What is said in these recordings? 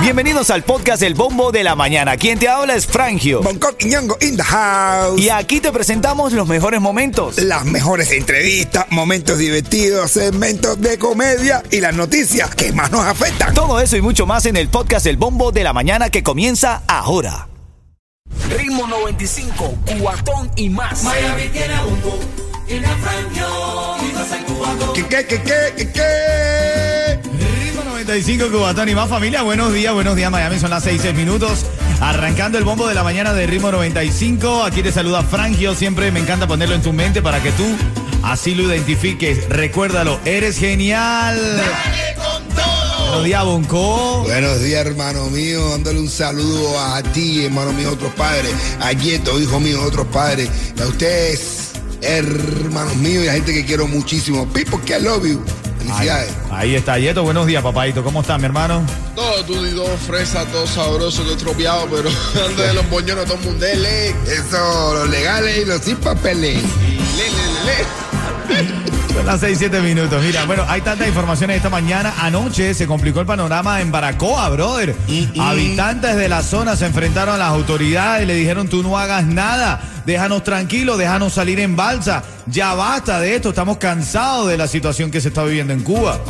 Bienvenidos al podcast El Bombo de la Mañana. Quien te habla es Frangio. Bangkok y Ñongo in the house. Y aquí te presentamos los mejores momentos. Las mejores entrevistas, momentos divertidos, segmentos de comedia y las noticias que más nos afectan. Todo eso y mucho más en el podcast El Bombo de la Mañana que comienza ahora. Ritmo 95, cuatón y más. Miami tiene y la Frangio y cubatón. ¿Qué, qué, qué, qué, qué, qué? Ritmo 95 Cubatón y más familia. Buenos días, buenos días Miami. Son las 6, 6 minutos. Arrancando el bombo de la mañana de Ritmo 95. Aquí te saluda Frangio. Siempre me encanta ponerlo en tu mente para que tú así lo identifiques. Recuérdalo, eres genial. Buenos días, Bonco. Buenos días, hermano mío. Dándole un saludo a ti, hermano mío, otros padres. A Yeto, hijo mío, otros padres. A ustedes, hermanos míos y a gente que quiero muchísimo. People que I love you. Ahí, Felicidades. ahí está, Yeto. Buenos días, papadito. ¿Cómo estás, mi hermano? Todo tudido, fresa, todo sabroso, todo estropeado, pero antes de los boñones todo mundele. Eso, los legales y los sin papeles. Le, le, le, le. Son las 6, 7 minutos. Mira, bueno, hay tantas informaciones esta mañana. Anoche se complicó el panorama en Baracoa, brother. Habitantes de la zona se enfrentaron a las autoridades y le dijeron, tú no hagas nada, déjanos tranquilos, déjanos salir en balsa. Ya basta de esto, estamos cansados de la situación que se está viviendo en Cuba.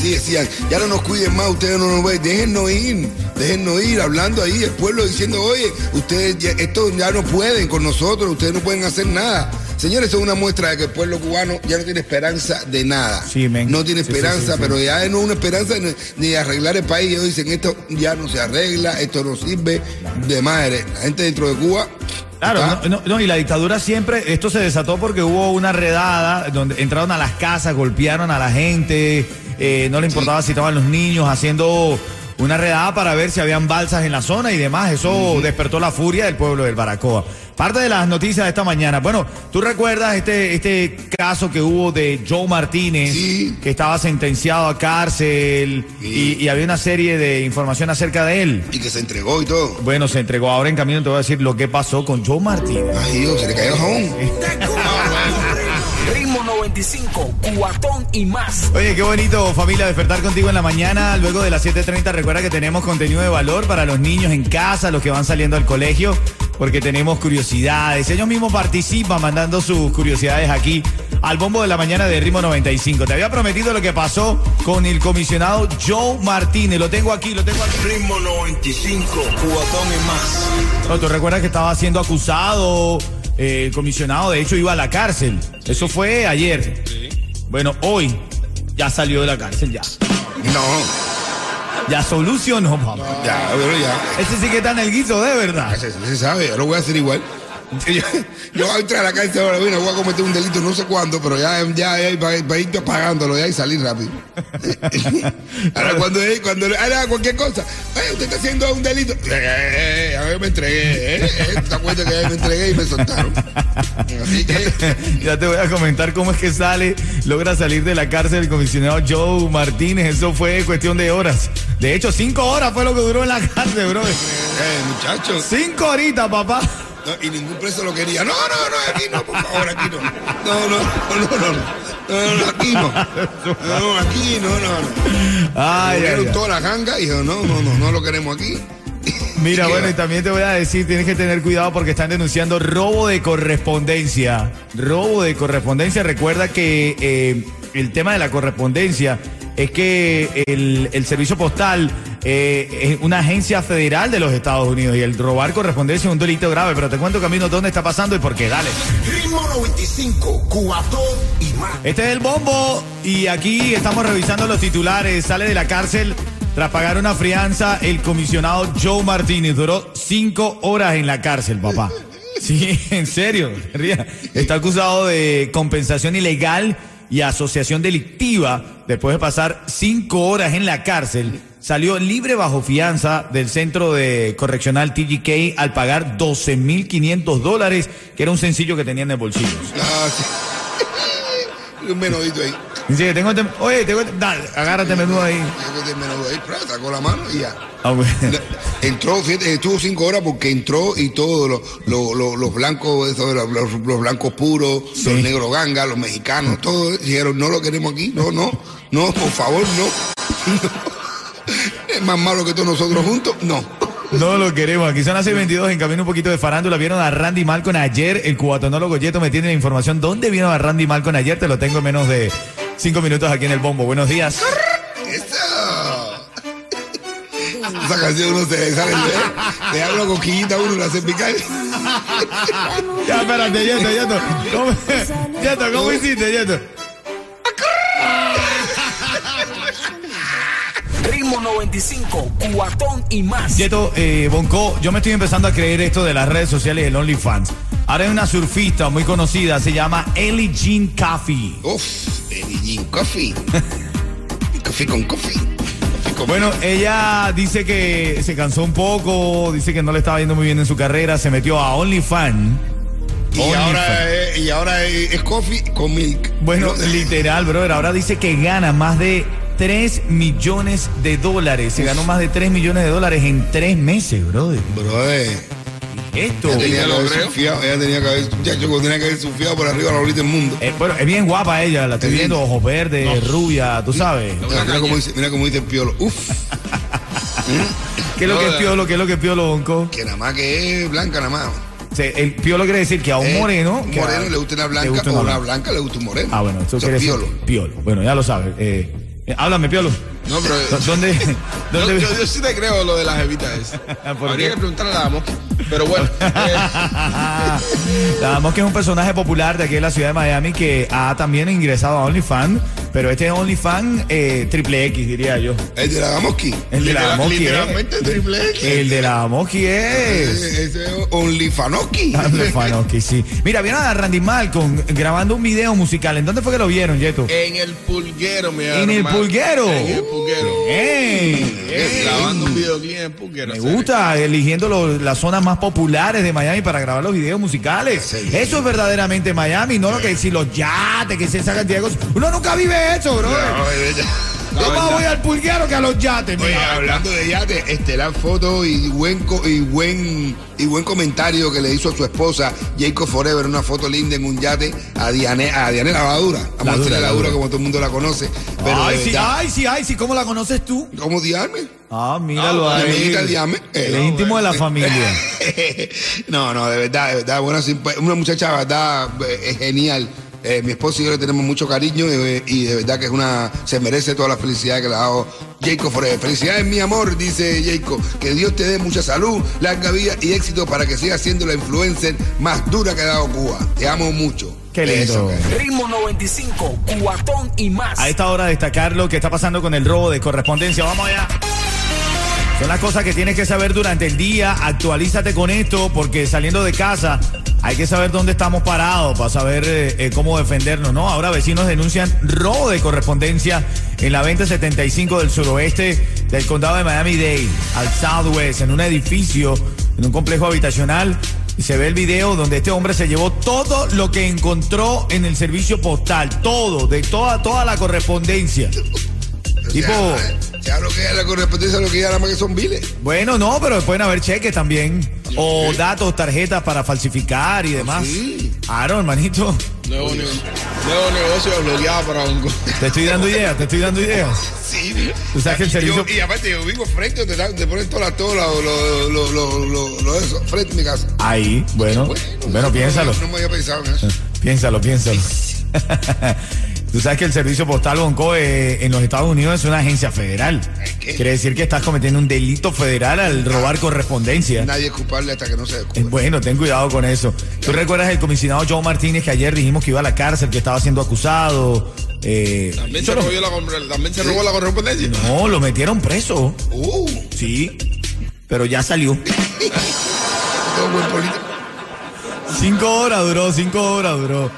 Sí, decían, ya no nos cuiden más, ustedes no nos ven, déjennos ir, déjennos ir, hablando ahí, el pueblo diciendo, oye, ustedes ya, esto ya no pueden con nosotros, ustedes no pueden hacer nada. Señores, eso es una muestra de que el pueblo cubano ya no tiene esperanza de nada. Sí. No tiene esperanza, sí, sí. pero ya no es una esperanza ni, ni de arreglar el país. Ellos dicen, esto ya no se arregla, esto no sirve de madre. La gente dentro de Cuba. Claro, no, no, no, y la dictadura siempre, esto se desató porque hubo una redada donde entraron a las casas, golpearon a la gente, eh, no le importaba si estaban los niños haciendo una redada para ver si habían balsas en la zona y demás. Eso despertó la furia del pueblo del Baracoa. Parte de las noticias de esta mañana. Bueno, tú recuerdas este, este caso que hubo de Joe Martínez, Sí. que estaba sentenciado a cárcel Sí. y, y había una serie de información acerca de él. Y que se entregó y todo. Bueno, se entregó ahora en camino, te voy a decir lo que pasó con Joe Martínez. Ay, Dios, se le cayó el jabón. 95, cuatón y más. Oye, qué bonito familia despertar contigo en la mañana. Luego de las 7.30 recuerda que tenemos contenido de valor para los niños en casa, los que van saliendo al colegio, porque tenemos curiosidades. Ellos mismos participan mandando sus curiosidades aquí al bombo de la mañana de Ritmo 95. Te había prometido lo que pasó con el comisionado Joe Martínez. Lo tengo aquí, lo tengo aquí. Ritmo 95, cuatón y más. No, tú recuerdas que estaba siendo acusado, eh, el comisionado de hecho iba a la cárcel. Eso fue ayer. Bueno, hoy ya salió de la cárcel, ya. No, Ya solucionó, papá. ya, pero ya. Ese sí que está en el guiso, de verdad. Se, se sabe, yo lo voy a hacer igual. Yo, yo voy a entrar a la cárcel ahora, mira, voy a cometer un delito no sé cuándo, pero ya, ya, ya ir pagándolo ya y salir rápido. ahora cuando, cuando ahora cualquier cosa, "Oye, usted está haciendo un delito. Eh, eh, eh, a ver, me entregué, eh, eh, ¿te acuerdas que me entregué y me soltaron? Así que, Ya te voy a comentar cómo es que sale, logra salir de la cárcel el comisionado Joe Martínez. Eso fue cuestión de horas. De hecho, cinco horas fue lo que duró en la cárcel, bro. eh, muchachos, Cinco horitas, papá. No, y ningún preso lo quería. No, no, no, aquí no, por favor, aquí no. No, no, no, no, no, no, no, aquí no. No, aquí no, no, no. Ay, ay, toda la ganga y dijo, no, no, no, no lo queremos aquí. Mira, bueno, y también te voy a decir, tienes que tener cuidado porque están denunciando robo de correspondencia. Robo de correspondencia. Recuerda que eh, el tema de la correspondencia es que el, el servicio postal eh, es una agencia federal de los Estados Unidos y el robar correspondencia es un delito grave. Pero te cuento, Camino, dónde está pasando y por qué. Dale. Ritmo 95, cuatón y más. Este es el bombo y aquí estamos revisando los titulares. Sale de la cárcel tras pagar una fianza el comisionado Joe Martínez. Duró cinco horas en la cárcel, papá. Sí, en serio. Está acusado de compensación ilegal y asociación delictiva después de pasar cinco horas en la cárcel. Salió libre bajo fianza del centro de correccional TGK al pagar 12.500 dólares, que era un sencillo que tenía en el bolsillo. Ah, sí. Un menudito ahí. Que tengo este- Oye, tengo este- Dale, agárrate menudo ahí. Yo que te menudo ahí, sacó la mano y ya. Ah, bueno. Entró, fíjate, estuvo cinco horas porque entró y todos los, blancos, los, blancos puros, Sí. los negros ganga, los mexicanos, todos dijeron, no lo queremos aquí, no, no, no, por favor, no. Es más malo que todos nosotros juntos. No. No lo queremos. Aquí son las 6.22 en camino un poquito de farándula. Vieron a Randy Malcon ayer. El cubatonólogo Yeto me tiene la información. ¿Dónde vieron a Randy Malcon ayer? Te lo tengo en menos de cinco minutos aquí en el bombo. Buenos días. Eso. Esa canción uno se le sale. ¿eh? Le habla coquillita a uno, la hace picar. Ya, espérate, Yeto, Yeto. ¿Cómo, Yeto, ¿cómo hiciste, Yeto? Ritmo 95, cuatón y más. Yeto, eh, Bonco, yo me estoy empezando a creer esto de las redes sociales y el OnlyFans. Ahora hay una surfista muy conocida, se llama Ellie Jean Coffee. Uf, Eddie Jean Coffee. Coffee con coffee. Bueno, ella dice que se cansó un poco, dice que no le estaba yendo muy bien en su carrera, se metió a OnlyFans. Y ahora, es, y ahora es, coffee con milk. Bueno, No, literal, brother. Ahora dice que gana más de 3 millones de dólares. Se ganó más de 3 millones de dólares en 3 meses, brother. Brother. Esto. Ella tenía te que haber creo. surfeado, ella tenía que haber, muchacho, tenía que haber surfeado por arriba la bolita del mundo. Eh, bueno, es bien guapa ella, la estoy Es bien. viendo, ojos verdes, rubia, tú sabes. Mira, mira cómo dice, mira cómo dice el piolo. Uf, ¿Qué es lo que es piolo? ¿Qué es lo que es piolo, Bonco? que nada más que es blanca nada más. El piolo quiere decir que a un Eh, moreno. Un que a- moreno le gusta una blanca gusta o una una blanca. blanca le gusta un moreno. Ah, bueno, eso Eso quiere es decir piolo. piolo. Bueno, ya lo sabes. Eh, eh, háblame, piolo. No, pero. ¿Dó- ¿Dónde? Yo, dónde yo, yo sí te creo lo de las evitas esa. ¿Por Habría qué? que preguntarle a la mosca. Pero bueno. eh, Sabemos que es un personaje popular de aquí en la ciudad de Miami que ha también ingresado a OnlyFans, pero este es OnlyFans eh, triple X, diría yo. El de la Damoski. El de la literal- Moski. literalmente triple X. El de la Moski es. Ese es OnlyFanoski. OnlyFanoski, sí. Mira, vieron a Randy Malcolm grabando un video musical. ¿En dónde fue que lo vieron, Yeto? En el pulguero, mi En el pulguero. En el pulguero. ¡Ey! ¡Ey! Grabando un videoclip en el pulguero. Me gusta, eligiendo lo- las zonas más populares de Miami para grabar los videos musicales. Sí. Eso es verdaderamente Miami, no lo que decir los yates, que cantidad de cosas. Uno nunca vive eso, bro. No. Yo más voy al pulguero que a los yates. Oye, hablando de yate, estelar foto y buen co- y buen y buen comentario que le hizo a su esposa Jacob Forever, una foto linda en un yate a Diane, a Diane Lavadura. La a la Lavadura dura. como todo el mundo la conoce. Pero ay, sí, ay, sí, ay, sí, ¿cómo la conoces tú? ¿Cómo Diane? Ah, míralo Ah, ahí. Diane. El Eh, íntimo de la familia. no, no, de verdad, de verdad, buena, simpa- una muchacha, de verdad, eh, es genial. Eh, mi esposo y yo le tenemos mucho cariño eh, y de verdad que es una, se merece toda la felicidad que le ha dado Jacob Forever. Felicidades, mi amor, dice Jacob. Que Dios te dé mucha salud, larga vida y éxito para que sigas siendo la influencer más dura que ha dado Cuba. Te amo mucho. Qué lindo. Eso, Ritmo 95, cuatón y más. A esta hora destacar lo que está pasando con el robo de correspondencia. Vamos allá. Son las cosas que tienes que saber durante el día. Actualízate con esto porque saliendo de casa hay que saber dónde estamos parados para saber eh, eh, cómo defendernos, ¿no? Ahora vecinos denuncian robo de correspondencia en la 2075 del suroeste del condado de Miami-Dade, al Southwest, en un edificio, en un complejo habitacional. Y se ve el video donde este hombre se llevó todo lo que encontró en el servicio postal, todo, de toda, toda la correspondencia. Tipo, O sea, lo que la correspondencia, lo que ya más que son biles. bueno, no, pero pueden haber cheques también. O datos, tarjetas para falsificar y demás. Sí. Claro, hermanito. Nuevo, ne- nuevo negocio bloqueado para un. Te estoy dando ideas, te estoy dando ideas. Sí. Tú sabes que el servicio- yo- y aparte, yo vivo frente donde, donde ponen todas las todas lo, lo, lo, lo, eso, frente a mi casa. Ahí, bueno, bueno, no- piénsalo. No, me había pensado en eso. Piénsalo, piénsalo. Tú sabes que el servicio postal Bonco eh, en los Estados Unidos es una agencia federal. ¿Qué? Quiere decir que estás cometiendo un delito federal al robar correspondencia. Nadie es culpable hasta que no se Eh, descubra. Bueno, ten cuidado con eso. ¿Tú recuerdas el comisionado Joe Martínez que ayer dijimos que iba a la cárcel, que estaba siendo acusado? Eh, También se, la, también se robó la correspondencia. no, lo metieron preso. Uh, Sí, pero ya salió. todo buen político. Cinco horas duró, cinco horas duró.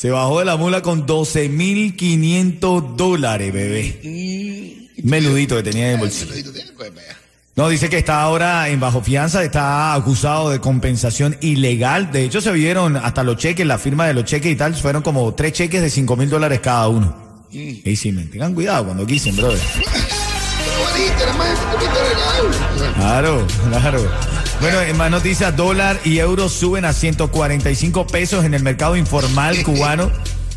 Se bajó de la mula con 12.500 dólares, bebé. Menudito que tenía en el bolsillo. Allá. No, dice que está ahora en bajo fianza, está acusado de compensación ilegal. De hecho, se vieron hasta los cheques, la firma de los cheques y tal, fueron como tres cheques de cinco mil dólares cada uno. Y sí, men, tengan cuidado cuando quisen, brother. Claro, claro. Bueno, en más noticias, dólar y euro suben a 145 pesos en el mercado informal cubano.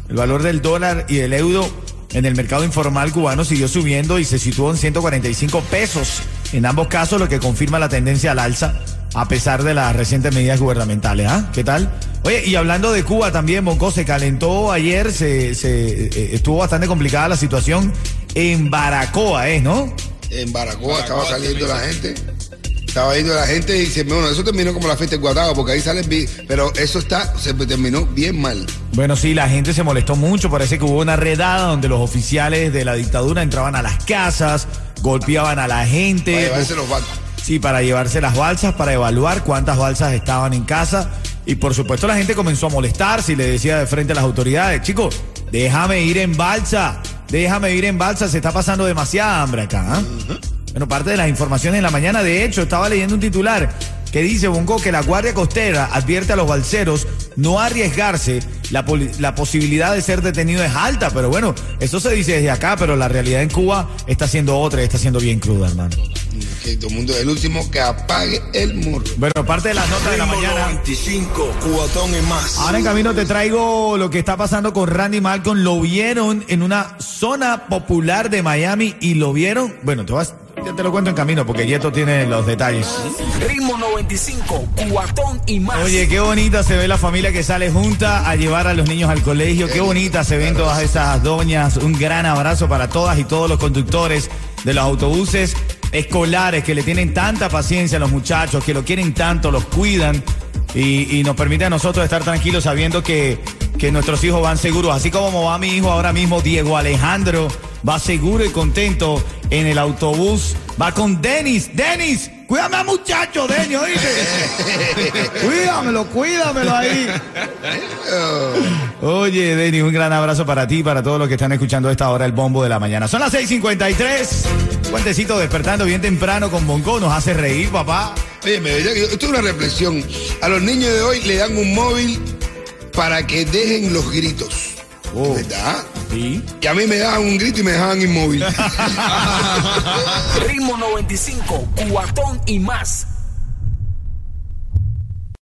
El valor del dólar y el euro en el mercado informal cubano siguió subiendo y se situó en 145 pesos en ambos casos, lo que confirma la tendencia al alza a pesar de las recientes medidas gubernamentales. ¿Ah? ¿Qué tal? Oye, y hablando de Cuba también, Bonco, se calentó ayer, se, se eh, estuvo bastante complicada la situación en Baracoa, ¿eh? ¿No? En Baracoa, estaba saliendo la gente. Estaba yendo la gente y se, bueno, eso terminó como la fiesta de Guatado, porque ahí sale, pero eso está, se terminó bien mal. Bueno, sí, la gente se molestó mucho, parece que hubo una redada donde los oficiales de la dictadura entraban a las casas, golpeaban a la gente. Para llevarse los bancos. Sí, para llevarse las balsas, para evaluar cuántas balsas estaban en casa. Y por supuesto la gente comenzó a molestarse y le decía de frente a las autoridades, chicos, déjame ir en balsa, déjame ir en balsa, se está pasando demasiada hambre acá. ¿ah? Bueno, parte de las informaciones en la mañana, de hecho, estaba leyendo un titular que dice, Bongo, que la Guardia Costera advierte a los balseros no arriesgarse, la, la, posibilidad de ser detenido es alta, pero bueno, eso se dice desde acá, pero la realidad en Cuba está siendo otra y está siendo bien cruda, hermano. Que todo el mundo es el último que apague el muro. Bueno, parte de las notas de la mañana. 25, cubatón y más. Ahora en camino te traigo lo que está pasando con Randy Malcolm. Lo vieron en una zona popular de Miami y lo vieron, bueno, te vas ya te lo cuento en camino porque Yeto tiene los detalles. Ritmo 95, cuatón y más. Oye, qué bonita se ve la familia que sale junta a llevar a los niños al colegio. Qué bonita se ven todas esas doñas. Un gran abrazo para todas y todos los conductores de los autobuses escolares que le tienen tanta paciencia a los muchachos, que lo quieren tanto, los cuidan y, nos permite a nosotros estar tranquilos sabiendo que, que nuestros hijos van seguros. Así como va mi hijo ahora mismo, Diego Alejandro, va seguro y contento en el autobús. Va con Denis. Denis, cuídame a muchacho, Denis, oíste. cuídamelo, cuídamelo ahí. Oye, Denis, un gran abrazo para ti y para todos los que están escuchando a esta hora el bombo de la mañana. Son las 6:53. Cuentecito despertando bien temprano con Bonco. Nos hace reír, papá. Oye, me esto es una reflexión. A los niños de hoy le dan un móvil para que dejen los gritos. Oh. ¿Verdad? Sí. Y a mí me daban un grito y me dejaban inmóvil. Ritmo 95, cuatón y más.